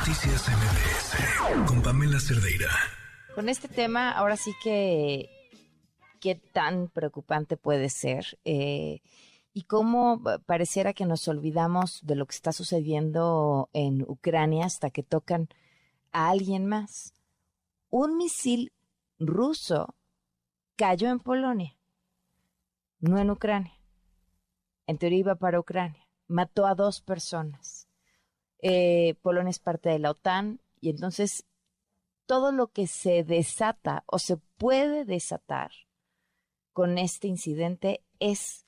Noticias MBS con Pamela Cerdeira. Con este tema, ahora sí que qué tan preocupante puede ser eh, y cómo pareciera que nos olvidamos de lo que está sucediendo en Ucrania hasta que tocan a alguien más. Un misil ruso cayó en Polonia, no en Ucrania. En teoría iba para Ucrania. Mató a dos personas. Eh, Polonia es parte de la OTAN y entonces todo lo que se desata o se puede desatar con este incidente es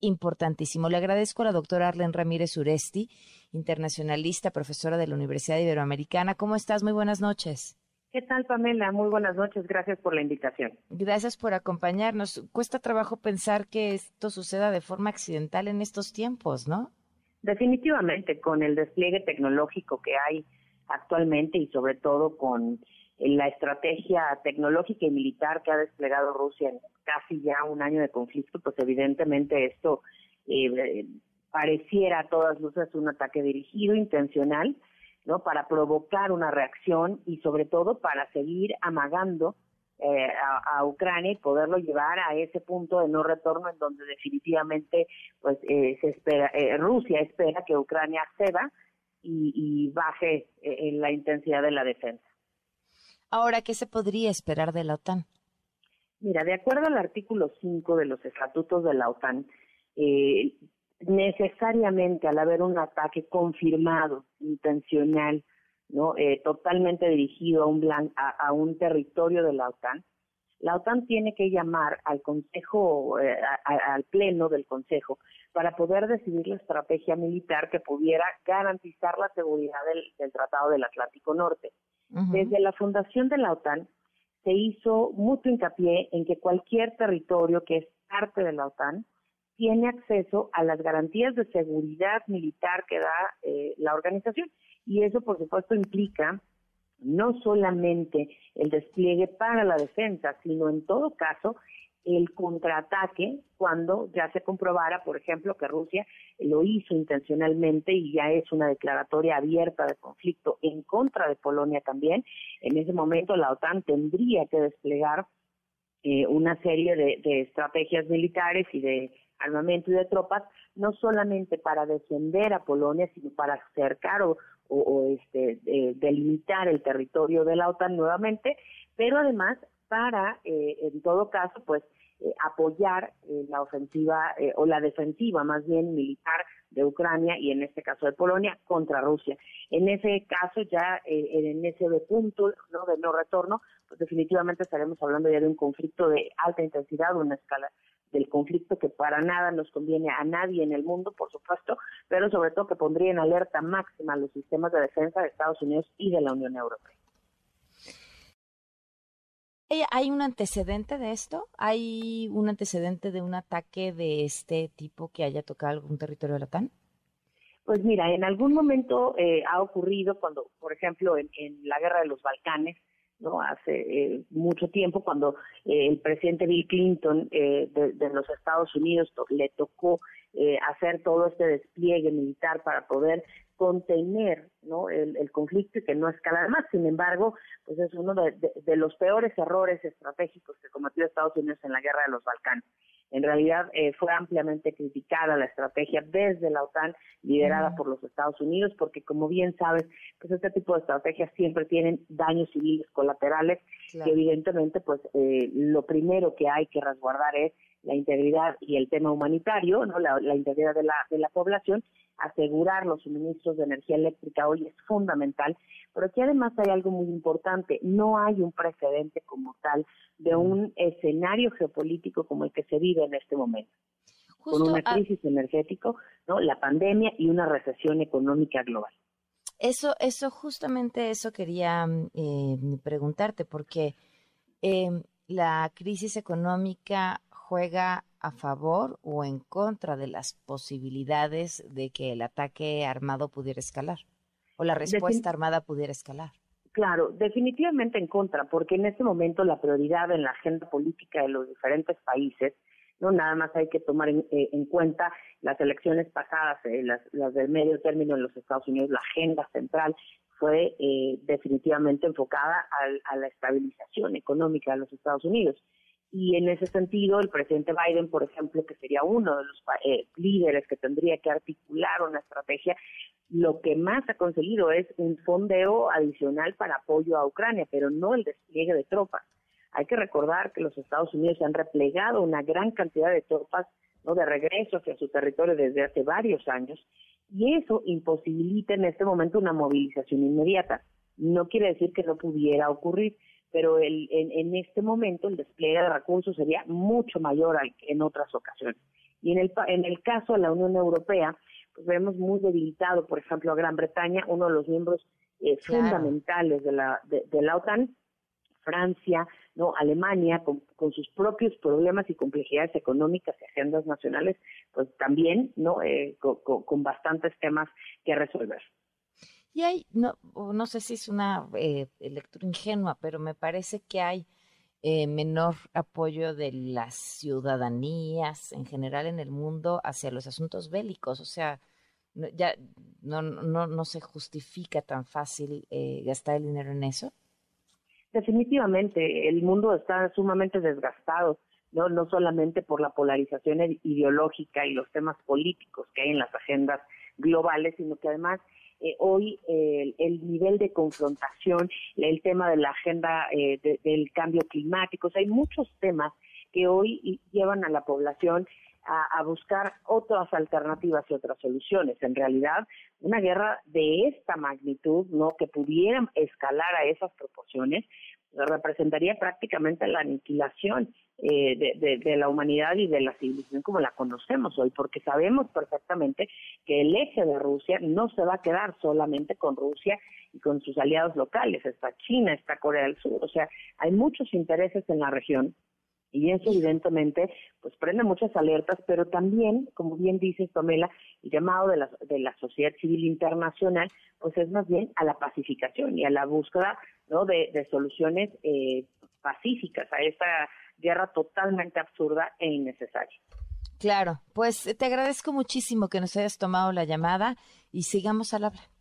importantísimo. Le agradezco a la doctora Arlen Ramírez Uresti, internacionalista, profesora de la Universidad Iberoamericana. ¿Cómo estás? Muy buenas noches. ¿Qué tal, Pamela? Muy buenas noches. Gracias por la invitación. Gracias por acompañarnos. Cuesta trabajo pensar que esto suceda de forma accidental en estos tiempos, ¿no? Definitivamente, con el despliegue tecnológico que hay actualmente y sobre todo con la estrategia tecnológica y militar que ha desplegado Rusia en casi ya un año de conflicto, pues evidentemente esto eh, pareciera a todas luces un ataque dirigido, intencional, ¿no? Para provocar una reacción y sobre todo para seguir amagando eh, a, Ucrania y poderlo llevar a ese punto de no retorno en donde definitivamente pues eh, se espera Rusia espera que Ucrania ceda y, y baje en la intensidad de la defensa. Ahora, ¿qué se podría esperar de la OTAN? Mira, de acuerdo al artículo 5 de los estatutos de la OTAN, eh, necesariamente al haber un ataque confirmado, intencional, no, eh, totalmente dirigido a un, a, un territorio de la OTAN, la OTAN tiene que llamar al Consejo, eh, al Pleno del Consejo, para poder decidir la estrategia militar que pudiera garantizar la seguridad del Tratado del Atlántico Norte. Desde la fundación de la OTAN se hizo mucho hincapié en que cualquier territorio que es parte de la OTAN tiene acceso a las garantías de seguridad militar que da eh, la organización. Y eso, por supuesto, implica no solamente el despliegue para la defensa, sino en todo caso el contraataque cuando ya se comprobara, por ejemplo, que Rusia lo hizo intencionalmente y ya es una declaratoria abierta de conflicto en contra de Polonia también. En ese momento la OTAN tendría que desplegar eh, una serie de, estrategias militares y de armamento y de tropas, no solamente para defender a Polonia, sino para acercar o, este, delimitar el territorio de la OTAN nuevamente, pero además para, eh, en todo caso, pues eh, apoyar eh, la ofensiva eh, o la defensiva más bien militar de Ucrania y en este caso de Polonia contra Rusia. En ese caso ya en ese punto ¿no? de no retorno, pues definitivamente estaremos hablando ya de un conflicto de alta intensidad, una escala del conflicto que para nada nos conviene a nadie en el mundo, por supuesto, pero sobre todo que pondría en alerta máxima los sistemas de defensa de Estados Unidos y de la Unión Europea. ¿Hay un antecedente de esto? ¿Hay un antecedente de un ataque de este tipo que haya tocado algún territorio de la OTAN? Pues mira, en algún momento eh, ha ocurrido cuando, por ejemplo, en, la guerra de los Balcanes, no hace eh, mucho tiempo, cuando eh, el presidente Bill Clinton de, de, los Estados Unidos le tocó hacer todo este despliegue militar para poder contener ¿no? el, conflicto y que no escalar más. Sin embargo, pues es uno de, los peores errores estratégicos que cometió Estados Unidos en la guerra de los Balcanes. En realidad eh, fue ampliamente criticada la estrategia desde la OTAN, liderada por los Estados Unidos, porque como bien sabes, pues este tipo de estrategias siempre tienen daños civiles colaterales que evidentemente pues eh, lo primero que hay que resguardar es la integridad y el tema humanitario, ¿no? la, integridad de la, de la población, asegurar los suministros de energía eléctrica hoy es fundamental, pero aquí además hay algo muy importante, no hay un precedente como tal de un escenario geopolítico como el que se vive en este momento. con una crisis energética, ¿no? la pandemia y una recesión económica global. Eso, eso, justamente eso quería eh, preguntarte, porque eh, la crisis económica juega a favor o en contra de las posibilidades de que el ataque armado pudiera escalar o la respuesta armada pudiera escalar. Claro, definitivamente en contra, porque en este momento la prioridad en la agenda política de los diferentes países, no nada más hay que tomar en, eh, cuenta las elecciones pasadas, eh, las, las, del medio término en los Estados Unidos, la agenda central fue eh, definitivamente enfocada a, la estabilización económica de los Estados Unidos. Y en ese sentido, el presidente Biden, por ejemplo, que sería uno de los eh, líderes que tendría que articular una estrategia, lo que más ha conseguido es un fondeo adicional para apoyo a Ucrania, pero no el despliegue de tropas. Hay que recordar que los Estados Unidos han replegado una gran cantidad de tropas ¿no? de regreso hacia su territorio desde hace varios años y eso imposibilita en este momento una movilización inmediata. No quiere decir que no pudiera ocurrir, pero el, en, este momento el despliegue de recursos sería mucho mayor que en otras ocasiones. Y en el, en el caso de la Unión Europea, pues vemos muy debilitado, por ejemplo, a Gran Bretaña, uno de los miembros eh, fundamentales de la, de, la OTAN, Francia, no Alemania, con, sus propios problemas y complejidades económicas y agendas nacionales, pues también no eh, con, bastantes temas que resolver. Y hay, no, no sé si es una eh, lectura ingenua, pero me parece que hay eh, menor apoyo de las ciudadanías en general en el mundo hacia los asuntos bélicos. O sea, ya no, no, no se justifica tan fácil eh, gastar el dinero en eso. Definitivamente, el mundo está sumamente desgastado, no, no solamente por la polarización ideológica y los temas políticos que hay en las agendas globales, sino que además eh, hoy el nivel de confrontación, el tema de la agenda eh, del cambio climático, hay muchos temas que hoy llevan a la población a, buscar otras alternativas y otras soluciones. En realidad, una guerra de esta magnitud, no que pudiera escalar a esas proporciones, representaría prácticamente la aniquilación eh, de, la humanidad y de la civilización como la conocemos hoy, porque sabemos perfectamente que el eje de Rusia no se va a quedar solamente con Rusia y con sus aliados locales, está China, está Corea del Sur, o sea, hay muchos intereses en la región y eso evidentemente pues prende muchas alertas, pero también, como bien dice Tomela, el llamado de la, de la sociedad civil internacional pues es más bien a la pacificación y a la búsqueda ¿no? de, soluciones eh, pacíficas a esta guerra totalmente absurda e innecesaria. Claro, pues te agradezco muchísimo que nos hayas tomado la llamada y sigamos al habla.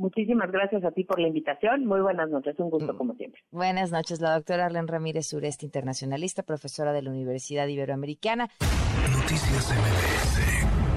Muchísimas gracias a ti por la invitación. Muy buenas noches, un gusto mm. como siempre. Buenas noches, la doctora Arlen Ramírez Sureste, internacionalista, profesora de la Universidad Iberoamericana. Noticias MBS